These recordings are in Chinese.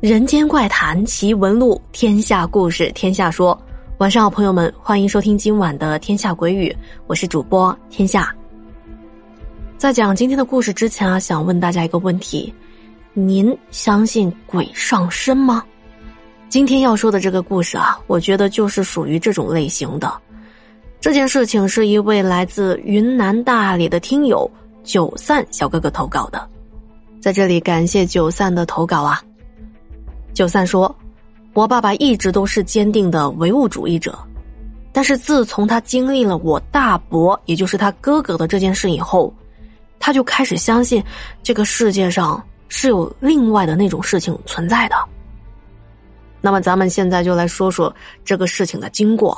人间怪谈奇闻录，天下故事天下说。晚上好，朋友们，欢迎收听今晚的《天下鬼语》，我是主播天下。在讲今天的故事之前啊，想问大家一个问题：您相信鬼上身吗？今天要说的这个故事啊，我觉得就是属于这种类型的。这件事情是一位来自云南大理的听友九散小哥哥投稿的，在这里感谢九散的投稿啊。九三说：“我爸爸一直都是坚定的唯物主义者，但是自从他经历了我大伯，也就是他哥哥的这件事以后，他就开始相信这个世界上是有另外的那种事情存在的。那么，咱们现在就来说说这个事情的经过。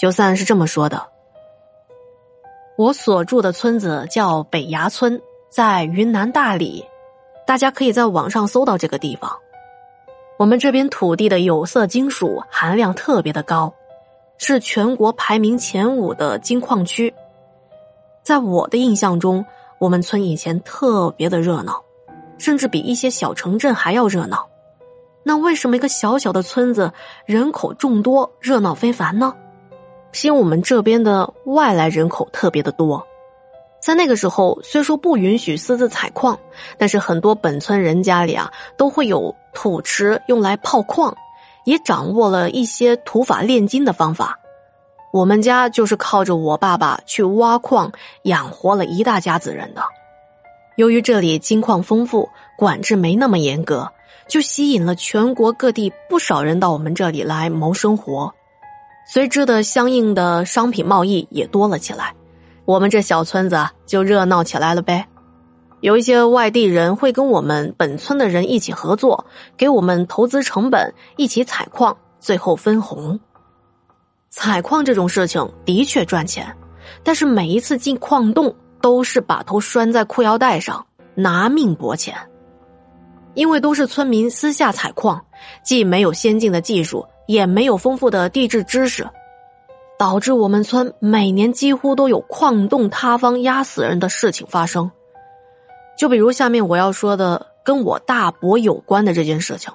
九三是这么说的：我所住的村子叫北崖村，在云南大理。”大家可以在网上搜到这个地方。我们这边土地的有色金属含量特别的高，是全国排名前五的金矿区。在我的印象中，我们村以前特别的热闹，甚至比一些小城镇还要热闹。那为什么一个小小的村子人口众多、热闹非凡呢？是因为我们这边的外来人口特别的多。在那个时候，虽说不允许私自采矿，但是很多本村人家里啊都会有土池用来泡矿，也掌握了一些土法炼金的方法。我们家就是靠着我爸爸去挖矿养活了一大家子人的。由于这里金矿丰富，管制没那么严格，就吸引了全国各地不少人到我们这里来谋生活，随之的相应的商品贸易也多了起来。我们这小村子就热闹起来了呗，有一些外地人会跟我们本村的人一起合作，给我们投资成本，一起采矿，最后分红。采矿这种事情的确赚钱，但是每一次进矿洞都是把头拴在裤腰带上，拿命搏钱。因为都是村民私下采矿，既没有先进的技术，也没有丰富的地质知识。导致我们村每年几乎都有矿洞塌方压死人的事情发生，就比如下面我要说的跟我大伯有关的这件事情。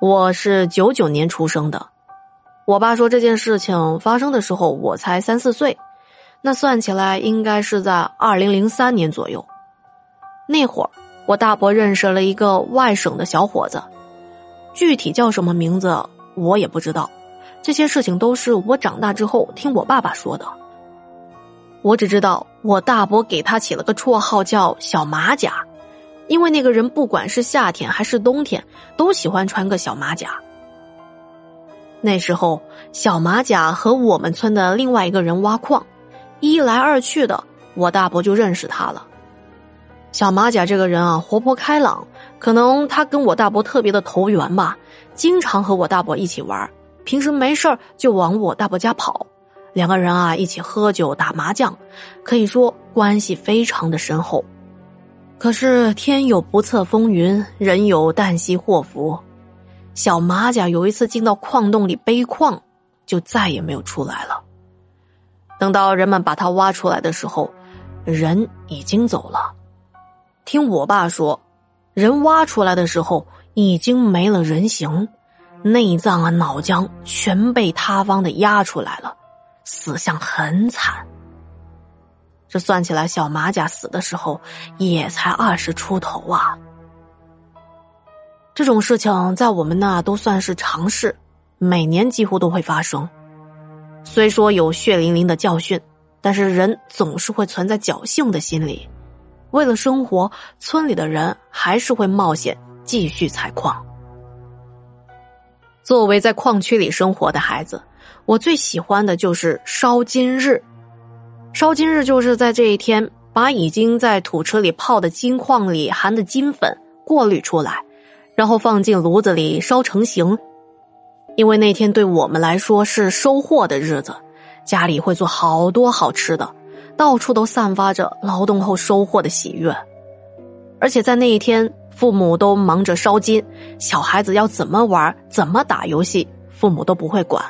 我是九九年出生的，我爸说这件事情发生的时候我才三四岁，那算起来应该是在二零零三年左右。那会儿我大伯认识了一个外省的小伙子，具体叫什么名字？我也不知道，这些事情都是我长大之后听我爸爸说的。我只知道我大伯给他起了个绰号叫“小马甲”，因为那个人不管是夏天还是冬天都喜欢穿个小马甲。那时候，小马甲和我们村的另外一个人挖矿，一来二去的，我大伯就认识他了。小马甲这个人啊，活泼开朗，可能他跟我大伯特别的投缘吧。经常和我大伯一起玩，平时没事就往我大伯家跑，两个人啊一起喝酒打麻将，可以说关系非常的深厚。可是天有不测风云，人有旦夕祸福。小马甲有一次进到矿洞里背矿，就再也没有出来了。等到人们把他挖出来的时候，人已经走了。听我爸说，人挖出来的时候。已经没了人形，内脏啊、脑浆全被塌方的压出来了，死相很惨。这算起来，小马甲死的时候也才二十出头啊。这种事情在我们那都算是常事，每年几乎都会发生。虽说有血淋淋的教训，但是人总是会存在侥幸的心理。为了生活，村里的人还是会冒险。继续采矿。作为在矿区里生活的孩子，我最喜欢的就是烧金日。烧金日就是在这一天，把已经在土车里泡的金矿里含的金粉过滤出来，然后放进炉子里烧成型。因为那天对我们来说是收获的日子，家里会做好多好吃的，到处都散发着劳动后收获的喜悦。而且在那一天。父母都忙着烧金，小孩子要怎么玩、怎么打游戏，父母都不会管。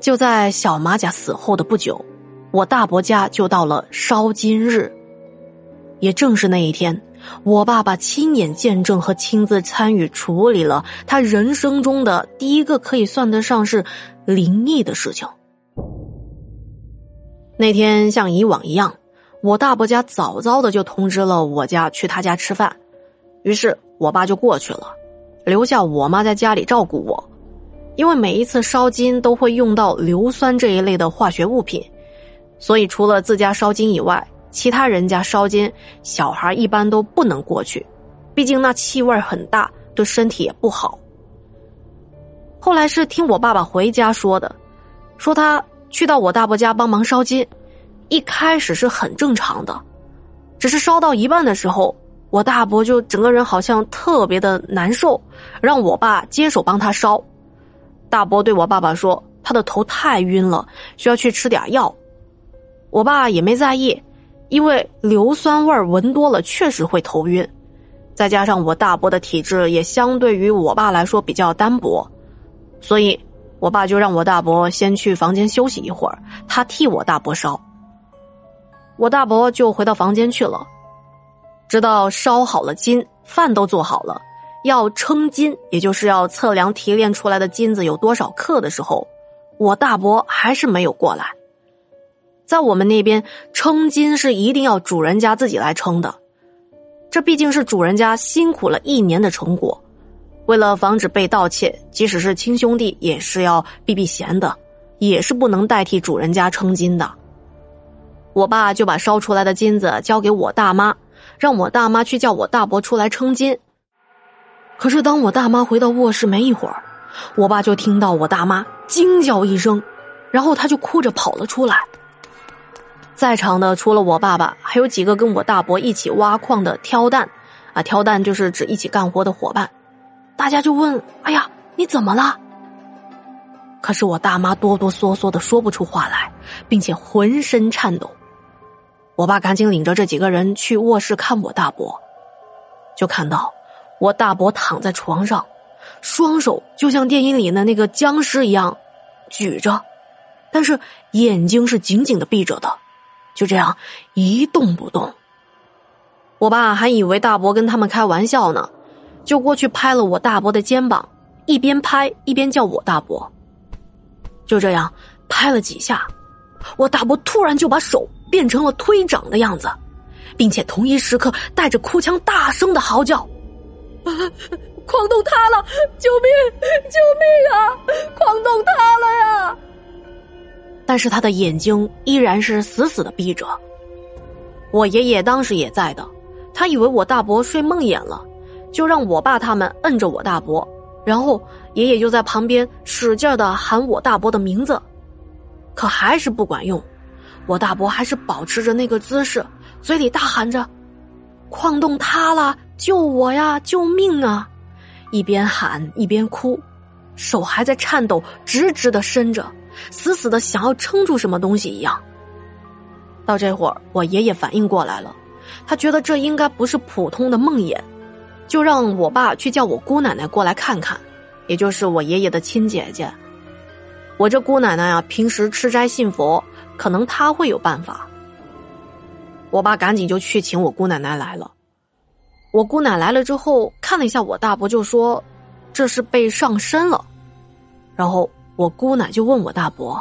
就在小马甲死后的不久，我大伯家就到了烧金日。也正是那一天，我爸爸亲眼见证和亲自参与处理了他人生中的第一个可以算得上是灵异的事情。那天像以往一样，我大伯家早早的就通知了我家去他家吃饭，于是我爸就过去了，留下我妈在家里照顾我。因为每一次烧金都会用到硫酸这一类的化学物品，所以除了自家烧金以外。其他人家烧金，小孩一般都不能过去，毕竟那气味很大，对身体也不好。后来是听我爸爸回家说的，说他去到我大伯家帮忙烧金，一开始是很正常的，只是烧到一半的时候，我大伯就整个人好像特别的难受，让我爸接手帮他烧。大伯对我爸爸说，他的头太晕了，需要去吃点药。我爸也没在意。因为硫酸味闻多了确实会头晕，再加上我大伯的体质也相对于我爸来说比较单薄，所以我爸就让我大伯先去房间休息一会儿，他替我大伯烧。我大伯就回到房间去了，直到烧好了金，饭都做好了，要称金，也就是要测量提炼出来的金子有多少克的时候，我大伯还是没有过来。在我们那边，称金是一定要主人家自己来称的，这毕竟是主人家辛苦了一年的成果。为了防止被盗窃，即使是亲兄弟，也是要避避嫌的，也是不能代替主人家称金的。我爸就把烧出来的金子交给我大妈，让我大妈去叫我大伯出来称金。可是当我大妈回到卧室没一会儿，我爸就听到我大妈惊叫一声，然后他就哭着跑了出来。在场的除了我爸爸，还有几个跟我大伯一起挖矿的挑担，啊，挑担就是指一起干活的伙伴。大家就问：“哎呀，你怎么了？”可是我大妈哆哆嗦嗦的说不出话来，并且浑身颤抖。我爸赶紧领着这几个人去卧室看我大伯，就看到我大伯躺在床上，双手就像电影里的那个僵尸一样举着，但是眼睛是紧紧的闭着的。就这样一动不动，我爸还以为大伯跟他们开玩笑呢，就过去拍了我大伯的肩膀，一边拍一边叫我大伯。就这样拍了几下，我大伯突然就把手变成了推掌的样子，并且同一时刻带着哭腔大声的嚎叫：“啊矿洞塌了！救命！救命啊！矿洞塌了呀！”但是他的眼睛依然是死死的闭着。我爷爷当时也在的，他以为我大伯睡梦魇了，就让我爸他们摁着我大伯，然后爷爷就在旁边使劲的喊我大伯的名字，可还是不管用，我大伯还是保持着那个姿势，嘴里大喊着：“矿洞塌了，救我呀，救命啊！”一边喊一边哭，手还在颤抖，直直的伸着。死死的想要撑住什么东西一样。到这会儿，我爷爷反应过来了，他觉得这应该不是普通的梦魇，就让我爸去叫我姑奶奶过来看看，也就是我爷爷的亲姐姐。我这姑奶奶啊，平时吃斋信佛，可能她会有办法。我爸赶紧就去请我姑奶奶来了。我姑奶来了之后，看了一下我大伯，就说：“这是被上身了。”然后。我姑奶就问我大伯：“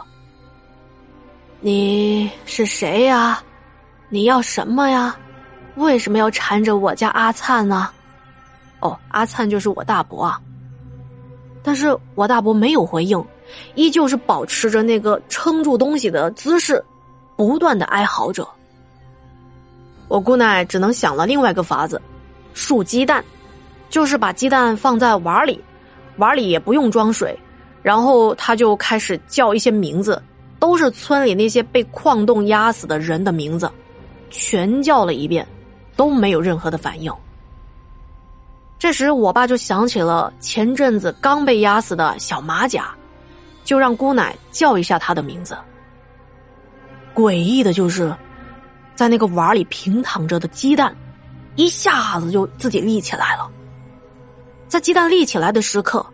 你是谁呀？你要什么呀？为什么要缠着我家阿灿呢？”哦，阿灿就是我大伯啊。但是我大伯没有回应，依旧是保持着那个撑住东西的姿势，不断的哀嚎着。我姑奶只能想了另外一个法子，竖鸡蛋，就是把鸡蛋放在碗里，碗里也不用装水。然后他就开始叫一些名字，都是村里那些被矿洞压死的人的名字，全叫了一遍，都没有任何的反应。时我爸就想起了前阵子刚被压死的小马甲，就让姑奶叫一下他的名字。诡异的就是，在那个碗里平躺着的鸡蛋，一下子就自己立起来了。在鸡蛋立起来的时刻。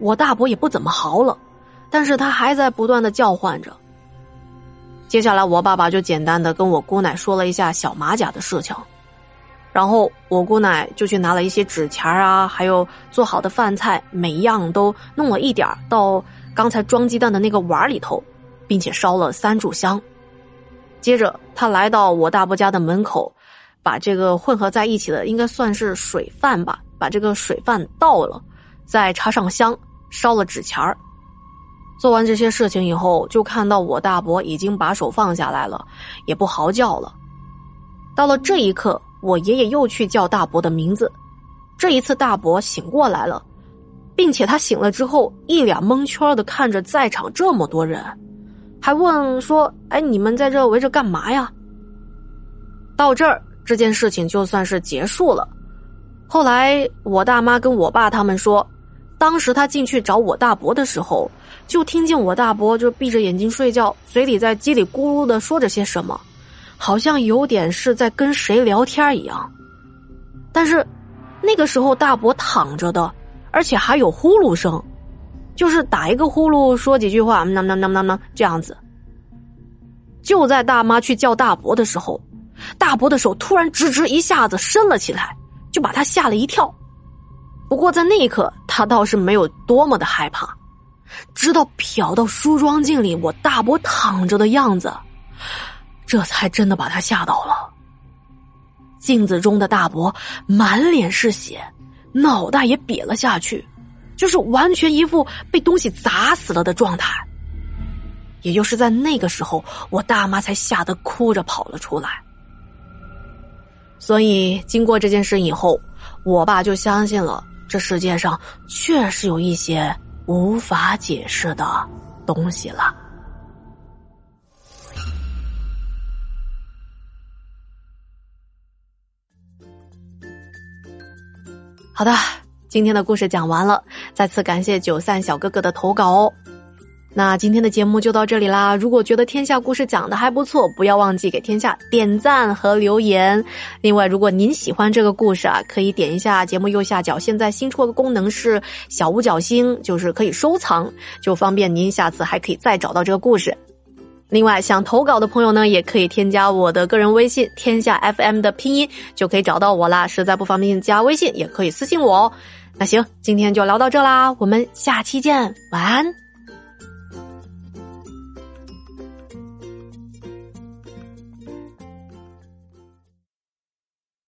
我大伯也不怎么嚎了，但是他还在不断的叫唤着。接下来我爸爸就简单的跟我姑奶说了一下小马甲的事情，然后我姑奶就去拿了一些纸钱啊，还有做好的饭菜，每一样都弄了一点到刚才装鸡蛋的那个碗里头，并且烧了三炷香。接着他来到我大伯家的门口，把这个混合在一起的应该算是水饭吧，把这个水饭倒了，再插上香，烧了纸钱。做完这些事情以后，就看到我大伯已经把手放下来了，也不嚎叫了。到了这一刻，我爷爷又去叫大伯的名字。这一次，大伯醒过来了，并且他醒了之后，一脸蒙圈的看着在场这么多人，还问说：“哎，你们在这围着干嘛呀？”到这儿，这件事情就算是结束了。后来，我大妈跟我爸他们说。当时他进去找我大伯的时候，就听见我大伯就闭着眼睛睡觉，嘴里在叽里咕噜的说着些什么，好像有点是在跟谁聊天一样。但是那个时候大伯躺着的，而且还有呼噜声，就是打一个呼噜说几句话，那那那那那这样子。就在大妈去叫大伯的时候，大伯的手突然直直一下子伸了起来，就把他吓了一跳。不过在那一刻，他倒是没有多么的害怕，直到瞟到梳妆镜里我大伯躺着的样子，这才真的把他吓到了。镜子中的大伯满脸是血，脑袋也瘪了下去，就是完全一副被东西砸死了的状态。也就是在那个时候，我大妈才吓得哭着跑了出来。所以经过这件事以后，我爸就相信了。这世界上确实有一些无法解释的东西了。好的，今天的故事讲完了，再次感谢九散小哥哥的投稿哦。那今天的节目就到这里啦！如果觉得天下故事讲的还不错，不要忘记给天下点赞和留言。另外，如果您喜欢这个故事啊，可以点一下节目右下角现在新出的功能是小五角星，就是可以收藏，就方便您下次还可以再找到这个故事。另外，想投稿的朋友呢，也可以添加我的个人微信“天下 FM” 的拼音，就可以找到我啦。实在不方便加微信，也可以私信我哦。那行，今天就聊到这啦，我们下期见，晚安。